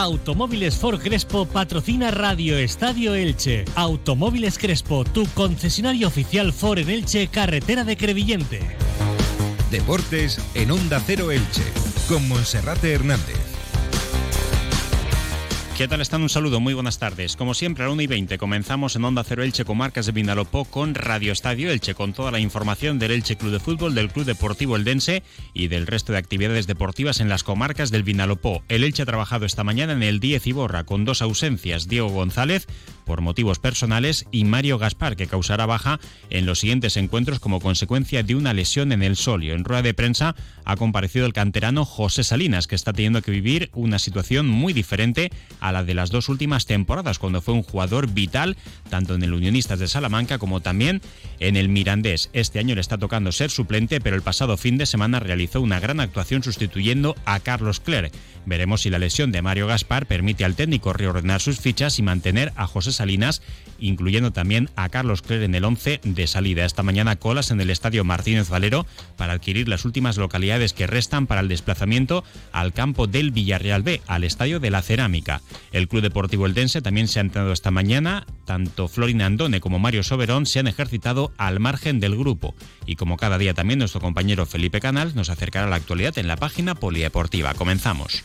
Automóviles Ford Crespo patrocina Radio Estadio Elche. Automóviles Crespo, tu concesionario oficial Ford en Elche, carretera de Crevillente. Deportes en Onda Cero Elche, con Monserrate Hernández. ¿Qué tal están? Un saludo, muy buenas tardes. Como siempre, a la 1 y 20 comenzamos en Onda Cero Elche, Comarcas de Vinalopó, con Radio Estadio Elche, con toda la información del Elche Club de Fútbol, del Club Deportivo Eldense y del resto de actividades deportivas en las comarcas del Vinalopó. El Elche ha trabajado esta mañana en el 10 Iborra, con dos ausencias, Diego González, por motivos personales, y Mario Gaspar, que causará baja en los siguientes encuentros como consecuencia de una lesión en el solio. En rueda de prensa ha comparecido el canterano José Salinas, que está teniendo que vivir una situación muy diferente a la de las dos últimas temporadas, cuando fue un jugador vital tanto en el Unionistas de Salamanca como también en el Mirandés. Este año le está tocando ser suplente, pero el pasado fin de semana realizó una gran actuación sustituyendo a Carlos Clerc. Veremos si la lesión de Mario Gaspar permite al técnico reordenar sus fichas y mantener a José Salinas, incluyendo también a Carlos Cler en el 11 de salida. Esta mañana colas en el Estadio Martínez Valero para adquirir las últimas localidades que restan para el desplazamiento al campo del Villarreal B, al Estadio de la Cerámica. El Club Deportivo Eldense también se ha entrenado esta mañana. Tanto Florin Andone como Mario Soberón se han ejercitado al margen del grupo. Y como cada día también nuestro compañero Felipe Canal nos acercará a la actualidad en la página polideportiva. Comenzamos.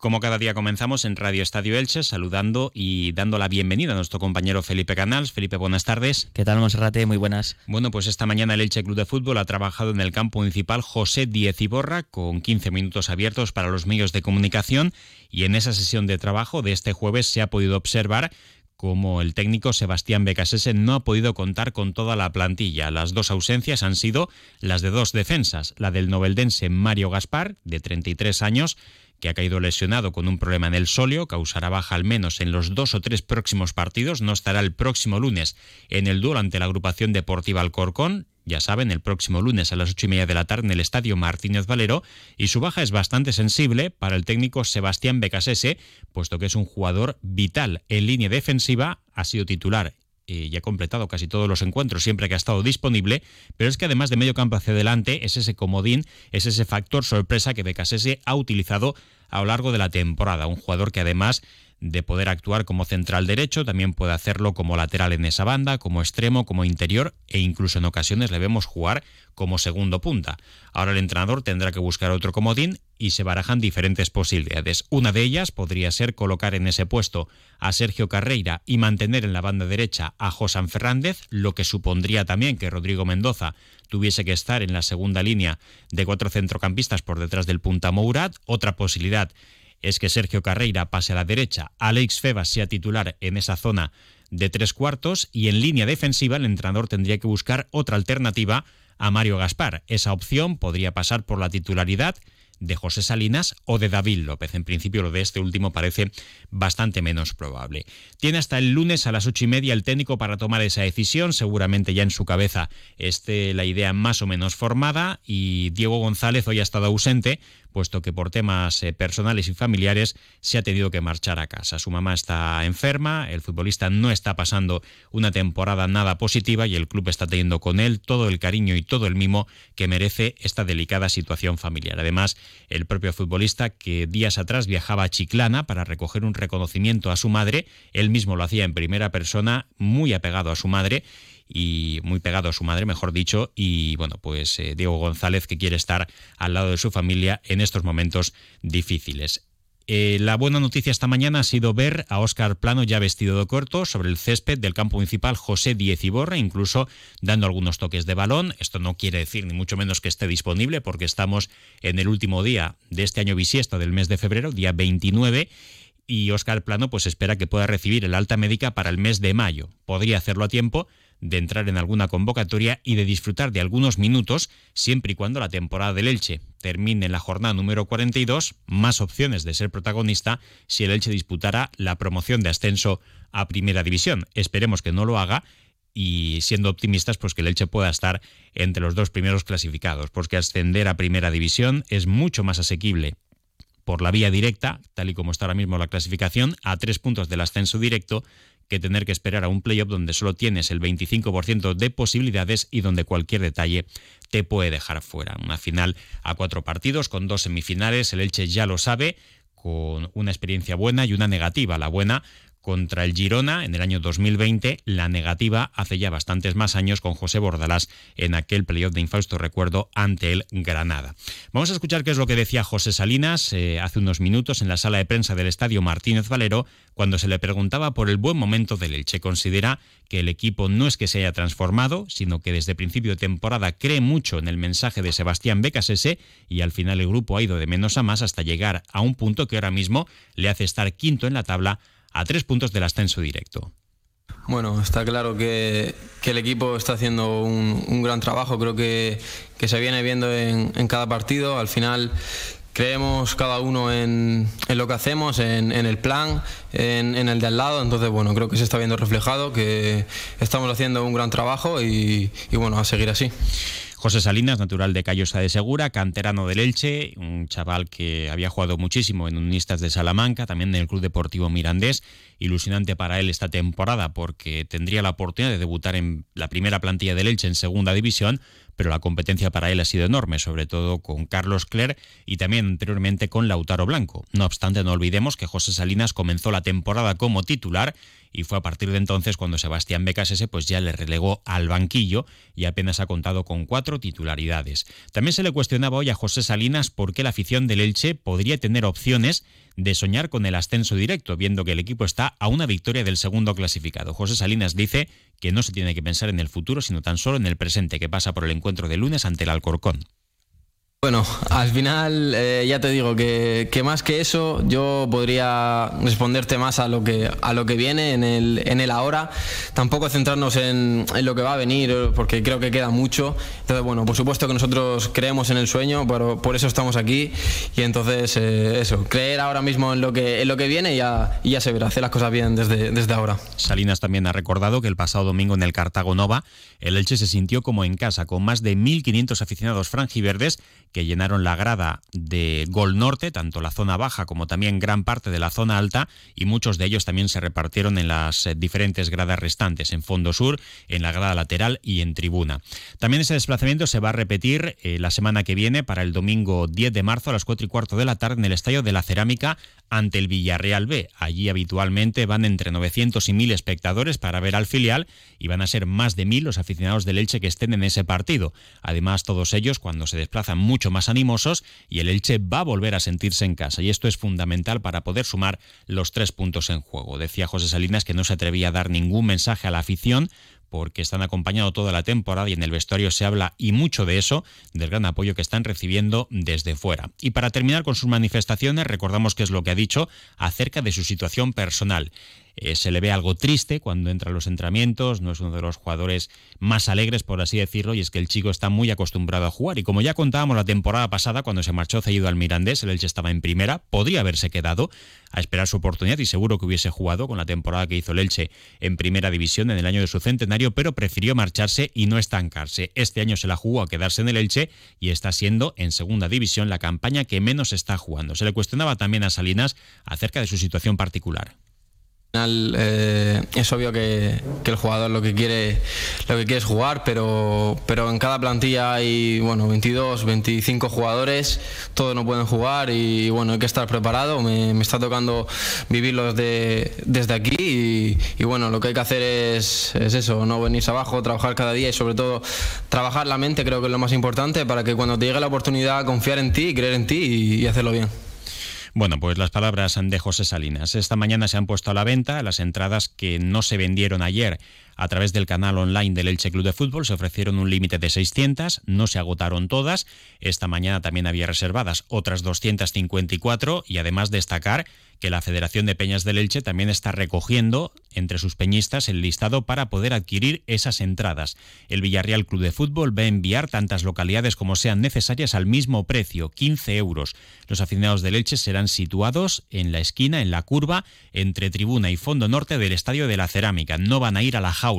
Como cada día comenzamos en Radio Estadio Elche saludando y dando la bienvenida a nuestro compañero Felipe Canals. Felipe, buenas tardes. ¿Qué tal, Monserrate? Muy buenas. Bueno, pues esta mañana el Elche Club de Fútbol ha trabajado en el campo municipal José Diez Iborra con 15 minutos abiertos para los medios de comunicación y en esa sesión de trabajo de este jueves se ha podido observar como el técnico Sebastián Becasese no ha podido contar con toda la plantilla. Las dos ausencias han sido las de dos defensas, la del noveldense Mario Gaspar, de 33 años, que ha caído lesionado con un problema en el solio, causará baja al menos en los dos o tres próximos partidos, no estará el próximo lunes en el duelo ante la agrupación deportiva Alcorcón, ya saben, el próximo lunes a las ocho y media de la tarde en el estadio Martínez Valero, y su baja es bastante sensible para el técnico Sebastián Becasese, puesto que es un jugador vital en línea defensiva, ha sido titular y ha completado casi todos los encuentros siempre que ha estado disponible, pero es que además de medio campo hacia adelante es ese comodín, es ese factor sorpresa que Becasese ha utilizado a lo largo de la temporada, un jugador que además de poder actuar como central derecho, también puede hacerlo como lateral en esa banda, como extremo, como interior e incluso en ocasiones le vemos jugar como segundo punta. Ahora el entrenador tendrá que buscar otro comodín y se barajan diferentes posibilidades. Una de ellas podría ser colocar en ese puesto a Sergio Carreira y mantener en la banda derecha a Josan Fernández, lo que supondría también que Rodrigo Mendoza tuviese que estar en la segunda línea de cuatro centrocampistas por detrás del punta Mourad. Otra posibilidad es que Sergio Carreira pase a la derecha, Alex Febas sea titular en esa zona de tres cuartos y en línea defensiva el entrenador tendría que buscar otra alternativa a Mario Gaspar. Esa opción podría pasar por la titularidad de José Salinas o de David López. En principio lo de este último parece bastante menos probable. Tiene hasta el lunes a las ocho y media el técnico para tomar esa decisión. Seguramente ya en su cabeza esté la idea más o menos formada y Diego González hoy ha estado ausente puesto que por temas eh, personales y familiares se ha tenido que marchar a casa. Su mamá está enferma, el futbolista no está pasando una temporada nada positiva y el club está teniendo con él todo el cariño y todo el mimo que merece esta delicada situación familiar. Además, el propio futbolista que días atrás viajaba a Chiclana para recoger un reconocimiento a su madre, él mismo lo hacía en primera persona, muy apegado a su madre y muy pegado a su madre, mejor dicho, y bueno, pues eh, Diego González que quiere estar al lado de su familia en estos momentos difíciles. Eh, la buena noticia esta mañana ha sido ver a Óscar Plano ya vestido de corto sobre el césped del campo municipal José Diez Iborra, incluso dando algunos toques de balón. Esto no quiere decir ni mucho menos que esté disponible porque estamos en el último día de este año bisiesto del mes de febrero, día 29, y Óscar Plano pues espera que pueda recibir el alta médica para el mes de mayo. Podría hacerlo a tiempo de entrar en alguna convocatoria y de disfrutar de algunos minutos siempre y cuando la temporada del Elche termine en la jornada número 42, más opciones de ser protagonista si el Elche disputara la promoción de ascenso a Primera División. Esperemos que no lo haga y siendo optimistas, pues que el Elche pueda estar entre los dos primeros clasificados, porque ascender a Primera División es mucho más asequible por la vía directa, tal y como está ahora mismo la clasificación, a tres puntos del ascenso directo, que tener que esperar a un playoff donde solo tienes el 25% de posibilidades y donde cualquier detalle te puede dejar fuera. Una final a cuatro partidos con dos semifinales, el Elche ya lo sabe, con una experiencia buena y una negativa. La buena contra el Girona en el año 2020, la negativa hace ya bastantes más años con José Bordalás en aquel playoff de infausto recuerdo ante el Granada. Vamos a escuchar qué es lo que decía José Salinas eh, hace unos minutos en la sala de prensa del Estadio Martínez Valero cuando se le preguntaba por el buen momento del Elche. Considera que el equipo no es que se haya transformado, sino que desde principio de temporada cree mucho en el mensaje de Sebastián Becasese y al final el grupo ha ido de menos a más hasta llegar a un punto que ahora mismo le hace estar quinto en la tabla a tres puntos del ascenso directo. Bueno, está claro que, el equipo está haciendo un, gran trabajo, creo que, se viene viendo en, cada partido. Al final creemos cada uno en, lo que hacemos, en, el plan, en, el de al lado. Entonces, bueno, creo que se está viendo reflejado, que estamos haciendo un gran trabajo y, y bueno, a seguir así. José Salinas, natural de Callosa de Segura, canterano del Elche, un chaval que había jugado muchísimo en Unistas de Salamanca, también en el Club Deportivo Mirandés. Ilusionante para él esta temporada porque tendría la oportunidad de debutar en la primera plantilla del Elche en segunda división, pero la competencia para él ha sido enorme, sobre todo con Carlos Cler y también anteriormente con Lautaro Blanco. No obstante, no olvidemos que José Salinas comenzó la temporada como titular y fue a partir de entonces cuando Sebastián Becasese pues ya le relegó al banquillo y apenas ha contado con cuatro titularidades. También se le cuestionaba hoy a José Salinas por qué la afición del Elche podría tener opciones de soñar con el ascenso directo, viendo que el equipo está a una victoria del segundo clasificado. José Salinas dice que no se tiene que pensar en el futuro, sino tan solo en el presente, que pasa por el encuentro de lunes ante el Alcorcón. Bueno, al final eh, ya te digo que, más que eso yo podría responderte más a lo que, a lo que viene en el, en el ahora, tampoco centrarnos en, lo que va a venir porque creo que queda mucho. Entonces, bueno, por supuesto que nosotros creemos en el sueño, pero por eso estamos aquí y entonces eh, eso, creer ahora mismo en lo que, en lo que viene y ya, ya se verá, hacer las cosas bien desde, desde ahora. Salinas también ha recordado que el pasado domingo en el Cartago Nova el Elche se sintió como en casa con más de 1.500 aficionados franjiverdes que llenaron la grada de Gol Norte, tanto la zona baja como también gran parte de la zona alta, y muchos de ellos también se repartieron en las eh, diferentes gradas restantes, en fondo sur, en la grada lateral y en tribuna. También ese desplazamiento se va a repetir eh, la semana que viene para el domingo 10 de marzo a las 4 y cuarto de la tarde en el Estadio de la Cerámica ante el Villarreal B. Allí habitualmente van entre 900 y 1000 espectadores para ver al filial y van a ser más de 1000 los aficionados del Elche que estén en ese partido. Además, todos ellos cuando se desplazan mucho más animosos y el Elche va a volver a sentirse en casa y esto es fundamental para poder sumar los tres puntos en juego. Decía José Salinas que no se atrevía a dar ningún mensaje a la afición porque están acompañados toda la temporada y en el vestuario se habla y mucho de eso, del gran apoyo que están recibiendo desde fuera. Y para terminar con sus manifestaciones, recordamos qué es lo que ha dicho acerca de su situación personal. Eh, se le ve algo triste cuando entra a los entrenamientos, no es uno de los jugadores más alegres, por así decirlo, y es que el chico está muy acostumbrado a jugar. Y como ya contábamos la temporada pasada, cuando se marchó cedido al Mirandés, el Elche estaba en primera, podría haberse quedado a esperar su oportunidad y seguro que hubiese jugado con la temporada que hizo el Elche en primera división en el año de su centenario, pero prefirió marcharse y no estancarse. Este año se la jugó a quedarse en el Elche y está siendo en segunda división la campaña que menos está jugando. Se le cuestionaba también a Salinas acerca de su situación particular final eh, es obvio que, el jugador lo que quiere lo que quiere es jugar pero pero en cada plantilla hay bueno 22 25 jugadores todos no pueden jugar y bueno hay que estar preparado. Me, está tocando vivirlo desde, desde aquí y, bueno lo que hay que hacer es, es eso no venirse abajo trabajar cada día y sobre todo trabajar la mente creo que es lo más importante para que cuando te llegue la oportunidad confiar en ti creer en ti y hacerlo bien bueno, pues las palabras de José Salinas. Esta mañana se han puesto a la venta las entradas que no se vendieron ayer a través del canal online del Elche Club de Fútbol. Se ofrecieron un límite de 600, no se agotaron todas. Esta mañana también había reservadas otras 254 y además destacar que la Federación de Peñas del Elche también está recogiendo entre sus peñistas el listado para poder adquirir esas entradas. El Villarreal Club de Fútbol va a enviar tantas localidades como sean necesarias al mismo precio, 15 euros. Los aficionados del Elche serán situados en la esquina, en la curva, entre tribuna y fondo norte del Estadio de la Cerámica. No van a ir a la jaula,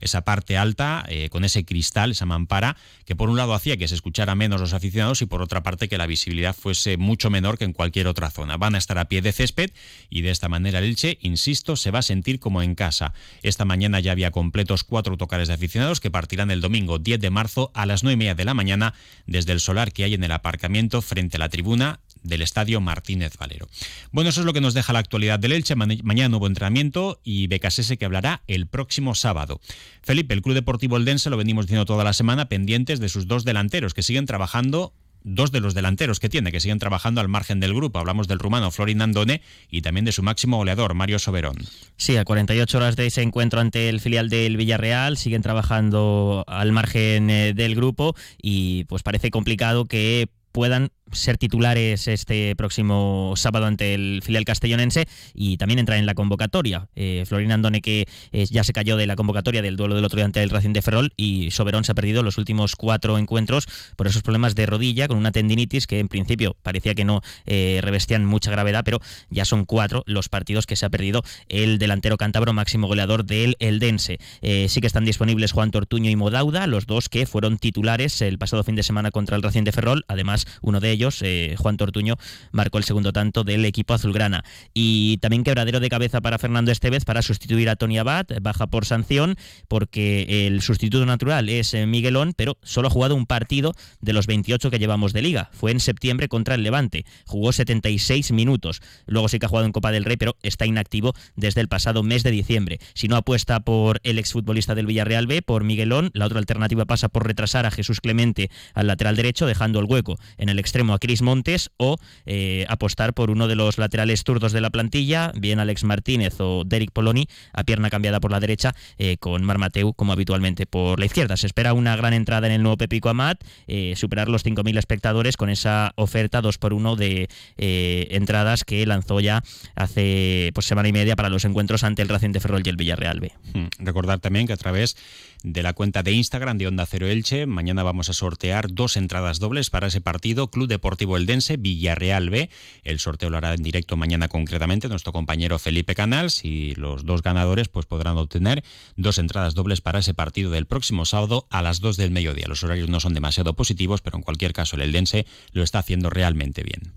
esa parte alta, eh, con ese cristal, esa mampara, que por un lado hacía que se escuchara menos los aficionados y por otra parte que la visibilidad fuese mucho menor que en cualquier otra zona. Van a estar a pie de césped y de esta manera el Elche, insisto, se va a sentir como en casa. Esta mañana ya había completos cuatro autocares de aficionados que partirán el domingo 10 de marzo a las 9 y media de la mañana desde el solar que hay en el aparcamiento frente a la tribuna del Estadio Martínez Valero. Bueno, eso es lo que nos deja la actualidad del Elche. Mañana nuevo entrenamiento y Becasese que hablará el próximo sábado. Felipe, el Club Deportivo Eldense, lo venimos diciendo toda la semana, pendientes de sus dos delanteros que siguen trabajando dos de los delanteros que tiene, que siguen trabajando al margen del grupo. Hablamos del rumano Florin Andone y también de su máximo goleador, Mario Soberón. Sí, a 48 horas de ese encuentro ante el filial del Villarreal, siguen trabajando al margen eh, del grupo y pues parece complicado que puedan ser titulares este próximo sábado ante el filial castellonense y también entrar en la convocatoria. Eh, Florín Andone que eh, ya se cayó de la convocatoria del duelo del otro día ante el Racing de Ferrol y Soberón se ha perdido los últimos cuatro encuentros por esos problemas de rodilla con una tendinitis que en principio parecía que no eh, revestían mucha gravedad, pero ya son cuatro los partidos que se ha perdido el delantero cántabro máximo goleador del Eldense. sí que están disponibles Juan Tortuño y Modauda, los dos que fueron titulares el pasado fin de semana contra el Racing de Ferrol, además uno de ellos eh, Juan Tortuño, marcó el segundo tanto del equipo azulgrana. Y también quebradero de cabeza para Fernando Estevez para sustituir a Tony Abad, baja por sanción, porque el sustituto natural es eh, Miguelón, pero solo ha jugado un partido de los 28 que llevamos de liga. Fue en septiembre contra el Levante. Jugó 76 minutos. Luego sí que ha jugado en Copa del Rey, pero está inactivo desde el pasado mes de diciembre. Si no apuesta por el exfutbolista del Villarreal B, por Miguelón, la otra alternativa pasa por retrasar a Jesús Clemente al lateral derecho, dejando el hueco en el extremo a Cris Montes o eh, apostar por uno de los laterales zurdos de la plantilla, bien Alex Martínez o Derek Poloni, a pierna cambiada por la derecha, eh, con Marmateu como habitualmente por la izquierda. Se espera una gran entrada en el nuevo Pepico Amat, eh, superar los 5.000 espectadores con esa oferta 2 por 1 de entradas que lanzó ya hace pues, semana y media para los encuentros ante el Racing de Ferrol y el Villarreal B. Hmm. Recordar también que a través de la cuenta de Instagram de Onda Cero Elche. Mañana vamos a sortear dos entradas dobles para ese partido, Club Deportivo Eldense, Villarreal B. El sorteo lo hará en directo mañana concretamente nuestro compañero Felipe Canals y los dos ganadores pues podrán obtener dos entradas dobles para ese partido del próximo sábado a las 2 del mediodía. Los horarios no son demasiado positivos, pero en cualquier caso el Eldense lo está haciendo realmente bien.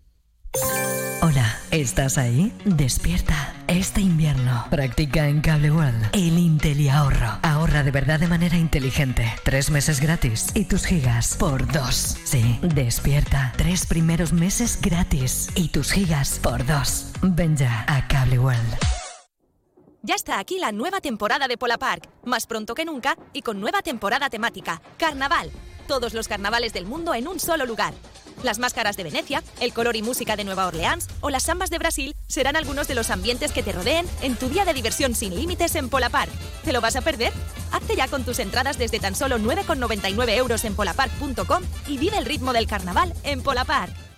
Hola, ¿estás ahí? Despierta. Este invierno practica en Cable World el Intel ahorro. Ahorra de verdad de manera inteligente. Tres meses gratis y tus gigas por dos. Sí, despierta. Tres primeros meses gratis y tus gigas por dos. Ven ya a Cable World. Ya está aquí la nueva temporada de Pola Park, más pronto que nunca y con nueva temporada temática, Carnaval. Todos los carnavales del mundo en un solo lugar. Las máscaras de Venecia, el color y música de Nueva Orleans o las sambas de Brasil serán algunos de los ambientes que te rodeen en tu día de diversión sin límites en Polapar. ¿Te lo vas a perder? Hazte ya con tus entradas desde tan solo 9,99 euros en polapark.com y vive el ritmo del carnaval en Polapar.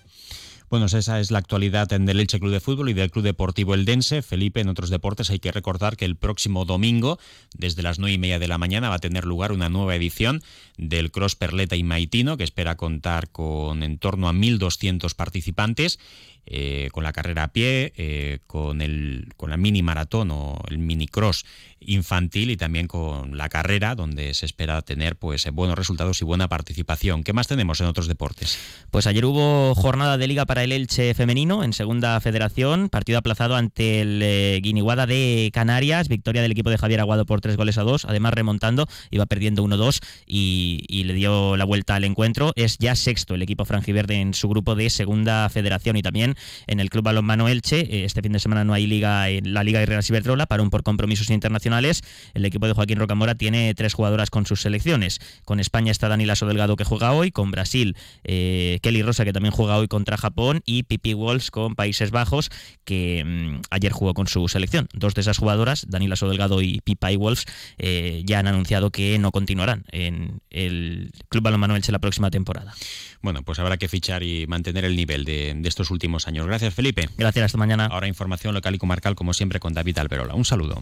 Bueno, esa es la actualidad en el Elche Club de Fútbol y del Club Deportivo Eldense. Felipe, en otros deportes hay que recordar que el próximo domingo, desde las nueve y media de la mañana, va a tener lugar una nueva edición del Cross Perleta y Maitino, que espera contar con en torno a 1.200 participantes eh, con la carrera a pie, eh, con, el, con la mini maratón o el mini cross infantil y también con la carrera, donde se espera tener pues buenos resultados y buena participación. ¿Qué más tenemos en otros deportes? Pues ayer hubo jornada de liga para el Elche femenino en segunda federación, partido aplazado ante el eh, Guiniguada de Canarias, victoria del equipo de Javier Aguado por tres goles a dos, además remontando, iba perdiendo 1-2 y, y le dio la vuelta al encuentro. Es ya sexto el equipo franjiverde en su grupo de segunda federación y también en el Club Balonmano Elche. Eh, este fin de semana no hay liga en la Liga de Real Iberdrola, para un por compromisos internacionales. El equipo de Joaquín Rocamora tiene tres jugadoras con sus selecciones. Con España está Dani Lasso Delgado que juega hoy, con Brasil eh, Kelly Rosa que también juega hoy contra Japón y Pipi Walls con Países Bajos que mm, ayer jugó con su selección. Dos de esas jugadoras, Dani Lasso Delgado y Pipi Wolves, eh, ya han anunciado que no continuarán en el Club Balonmano Elche la próxima temporada. Bueno, pues habrá que fichar y mantener el nivel de estos últimos años. Gracias, Felipe. Gracias, hasta mañana. Ahora información local y comarcal, como siempre, con David Alberola. Un saludo.